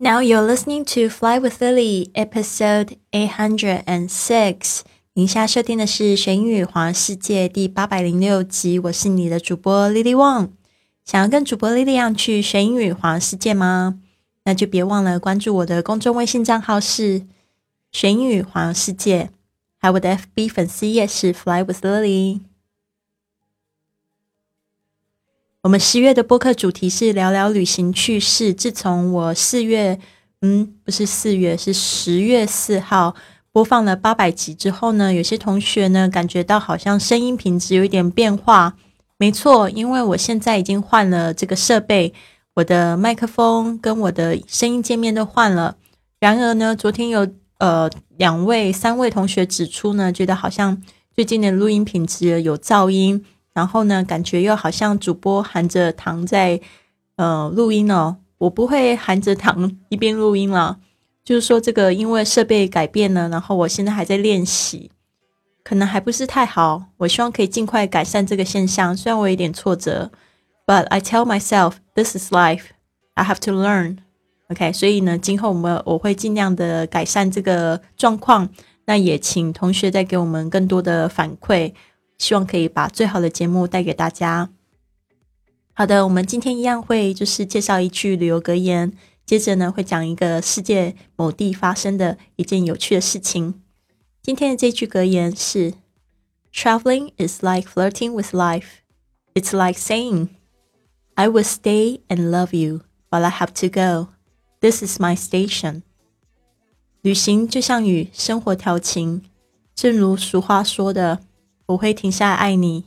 Now you're listening to Fly with Lily, episode eight hundred and six. 您现在收听的是《学英语环世界》第八百零六集。我是你的主播 Lily Wong。想要跟主播 Lily 一样去学英语环世界吗？那就别忘了关注我的公众微信账号是“学英语环世界”，还有我的 FB 粉丝页是 “Fly with Lily”。 我们十月的播客主题是聊聊旅行趣事。自从我四月，嗯，不是四月，是十月四号播放了八百集之后呢，有些同学呢感觉到好像声音品质有一点变化。没错，因为我现在已经换了这个设备，我的麦克风跟我的声音界面都换了。然而呢，昨天有呃两位、三位同学指出呢，觉得好像最近的录音品质有噪音。然后呢，感觉又好像主播含着糖在呃录音哦。我不会含着糖一边录音了，就是说这个因为设备改变了，然后我现在还在练习，可能还不是太好。我希望可以尽快改善这个现象，虽然我有点挫折，But I tell myself this is life. I have to learn. OK，所以呢，今后我们我会尽量的改善这个状况。那也请同学再给我们更多的反馈。希望可以把最好的节目带给大家。好的，我们今天一样会就是介绍一句旅游格言，接着呢会讲一个世界某地发生的一件有趣的事情。今天的这句格言是：Traveling is like flirting with life. It's like saying, "I will stay and love you, but I have to go. This is my station." 旅行就像与生活调情，正如俗话说的。我会停下来爱你，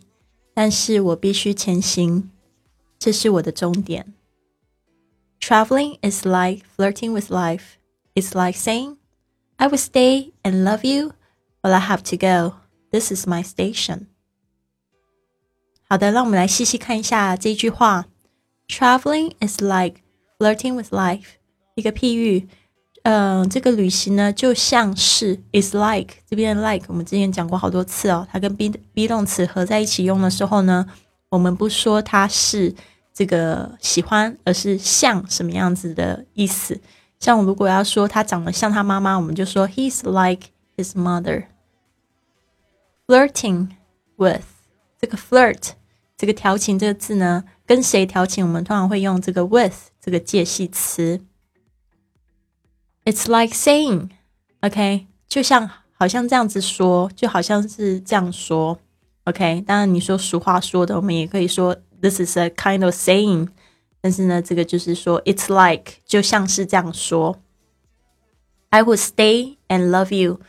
但是我必须前行，这是我的终点。Traveling is like flirting with life. It's like saying, I will stay and love you, but I have to go. This is my station. 好的，让我们来细细看一下这句话。Traveling is like flirting with life，一个譬喻。 嗯，这个旅行呢，就像是 is like 这边 like 我们之前讲过好多次哦，它跟 be be 动词合在一起用的时候呢，我们不说它是这个喜欢，而是像什么样子的意思。像我如果要说他长得像他妈妈，我们就说 he's like his mother。Flirting with 这个 flirt 这个调情这个字呢，跟谁调情，我们通常会用这个 with 这个介系词。It's like saying, OK，就像好像这样子说，就好像是这样说，OK。当然你说俗话说的，我们也可以说 This is a kind of saying。但是呢，这个就是说 It's like 就像是这样说。I will stay and love you，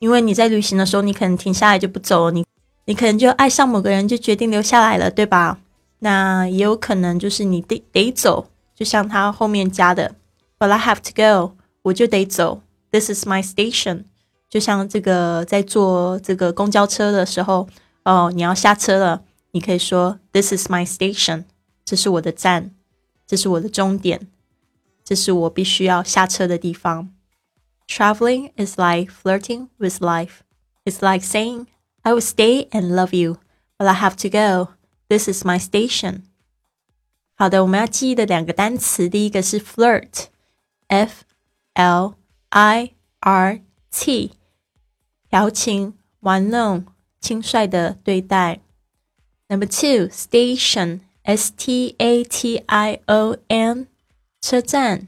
因为你在旅行的时候，你可能停下来就不走，你你可能就爱上某个人，就决定留下来了，对吧？那也有可能就是你得得走，就像他后面加的，But I have to go。 我就得走。This is my station。就像这个在坐这个公交车的时候，哦，你要下车了，你可以说 This is my station。这是我的站，这是我的终点，这是我必须要下车的地方。Traveling is like flirting with life. It's like saying, I will stay and love you, but I have to go. This is my station. 好的，我们要记忆的两个单词，第一个是 flirt，f L I R T，调情、玩弄、轻率的对待。Number two, station, S T A T I O N，车站。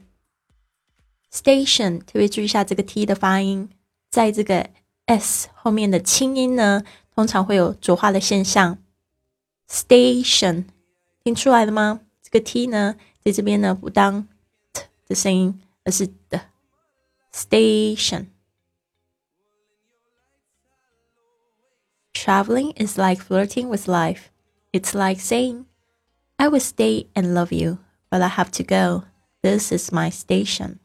Station，特别注意一下这个 T 的发音，在这个 S 后面的轻音呢，通常会有浊化的现象。Station，听出来了吗？这个 T 呢，在这边呢不当 T 的声音，而是。Station. Traveling is like flirting with life. It's like saying, I will stay and love you, but I have to go. This is my station.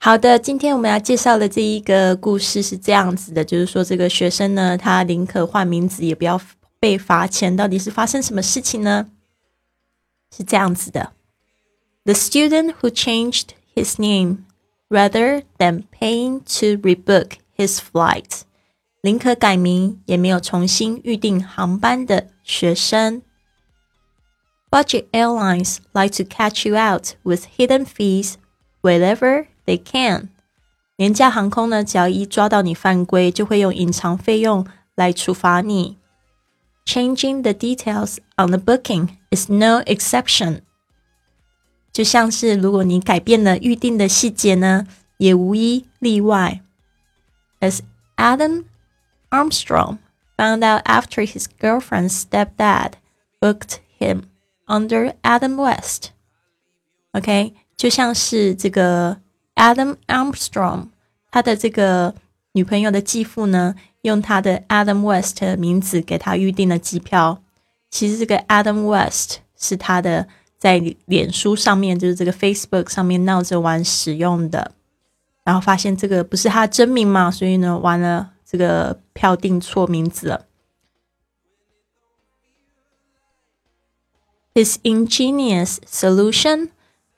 好的，今天我们要介绍的这一个故事是这样子的，就是说这个学生呢，他宁可换名字也不要被罚钱，到底是发生什么事情呢？是这样子的：The student who changed his name rather than paying to rebook his flight，宁可改名也没有重新预订航班的学生。Budget airlines like to catch you out with hidden fees wherever they can。廉价航空呢，只要一抓到你犯规，就会用隐藏费用来处罚你。Changing the details on the booking is no exception。 就像是如果你改变了预定的细节呢，也无一例外。As Adam Armstrong found out after his girlfriend's stepdad booked him under Adam West。OK，就像是这个 Adam Armstrong，他的这个女朋友的继父呢，用他的 Adam West 的名字给他预定了机票。其实这个 Adam West 是他的 在脸书上面，就是这个 Facebook 上面闹着玩使用的。然后发现这个不是他真名嘛，所以呢，完了，这个票订错名字了。His ingenious solution，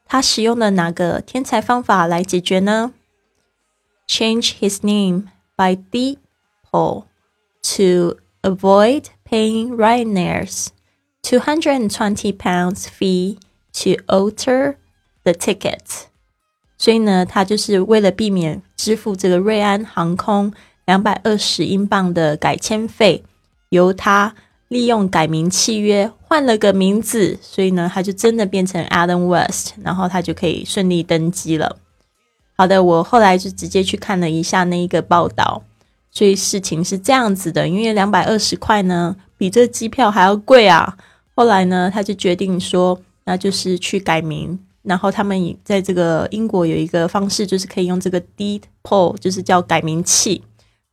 他使用了哪个天才方法来解决呢？Change his name by default to avoid paying Ryanair's 220 pounds fee to alter the ticket. 所以呢，他就是为了避免支付这个瑞安航空两百二十英镑的改签费，由他利用改名契约换了个名字，所以呢，他就真的变成 Adam West，然后他就可以顺利登机了。好的，我后来就直接去看了一下那一个报道，所以事情是这样子的，因为两百二十块呢，比这机票还要贵啊。后来呢，他就决定说，那就是去改名。然后他们在这个英国有一个方式，就是可以用这个 deed poll，就是叫改名器，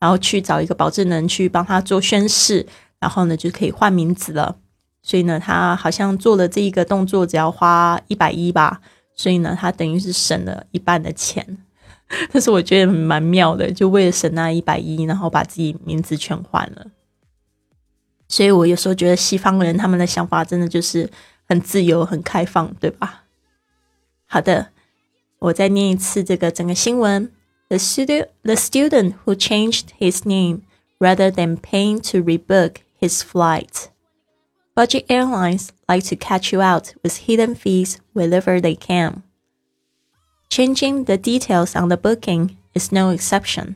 然后去找一个保证人去帮他做宣誓，然后呢就可以换名字了。所以呢，他好像做了这一个动作，只要花一百一吧。所以呢，他等于是省了一半的钱。但是我觉得蛮妙的，就为了省那一百一，然后把自己名字全换了。所以我有时候觉得西方人他们的想法真的就是很自由、很开放，对吧？好的，我再念一次这个整个新闻。The student, the student who changed his name rather than paying to rebook his flight. Budget airlines like to catch you out with hidden fees wherever they can. Changing the details on the booking is no exception,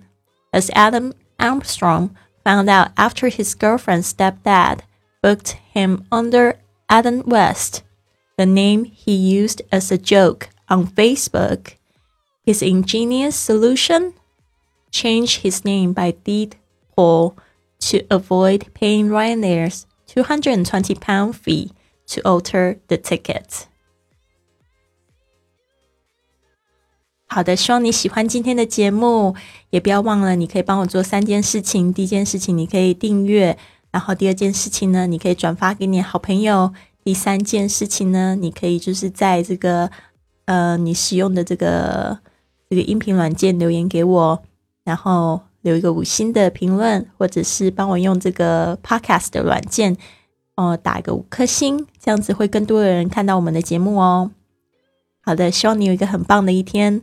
as Adam Armstrong found out after his girlfriend's stepdad booked him under Adam West the name he used as a joke on Facebook. His ingenious solution? Change his name by deed poll to avoid paying Ryanair's 220 pound fee to alter the ticket. 好的，希望你喜欢今天的节目，也不要忘了，你可以帮我做三件事情。第一件事情，你可以订阅；然后第二件事情呢，你可以转发给你好朋友。第三件事情呢，你可以就是在这个呃你使用的这个这个音频软件留言给我，然后留一个五星的评论，或者是帮我用这个 Podcast 的软件哦打一个五颗星，这样子会更多的人看到我们的节目哦。好的，希望你有一个很棒的一天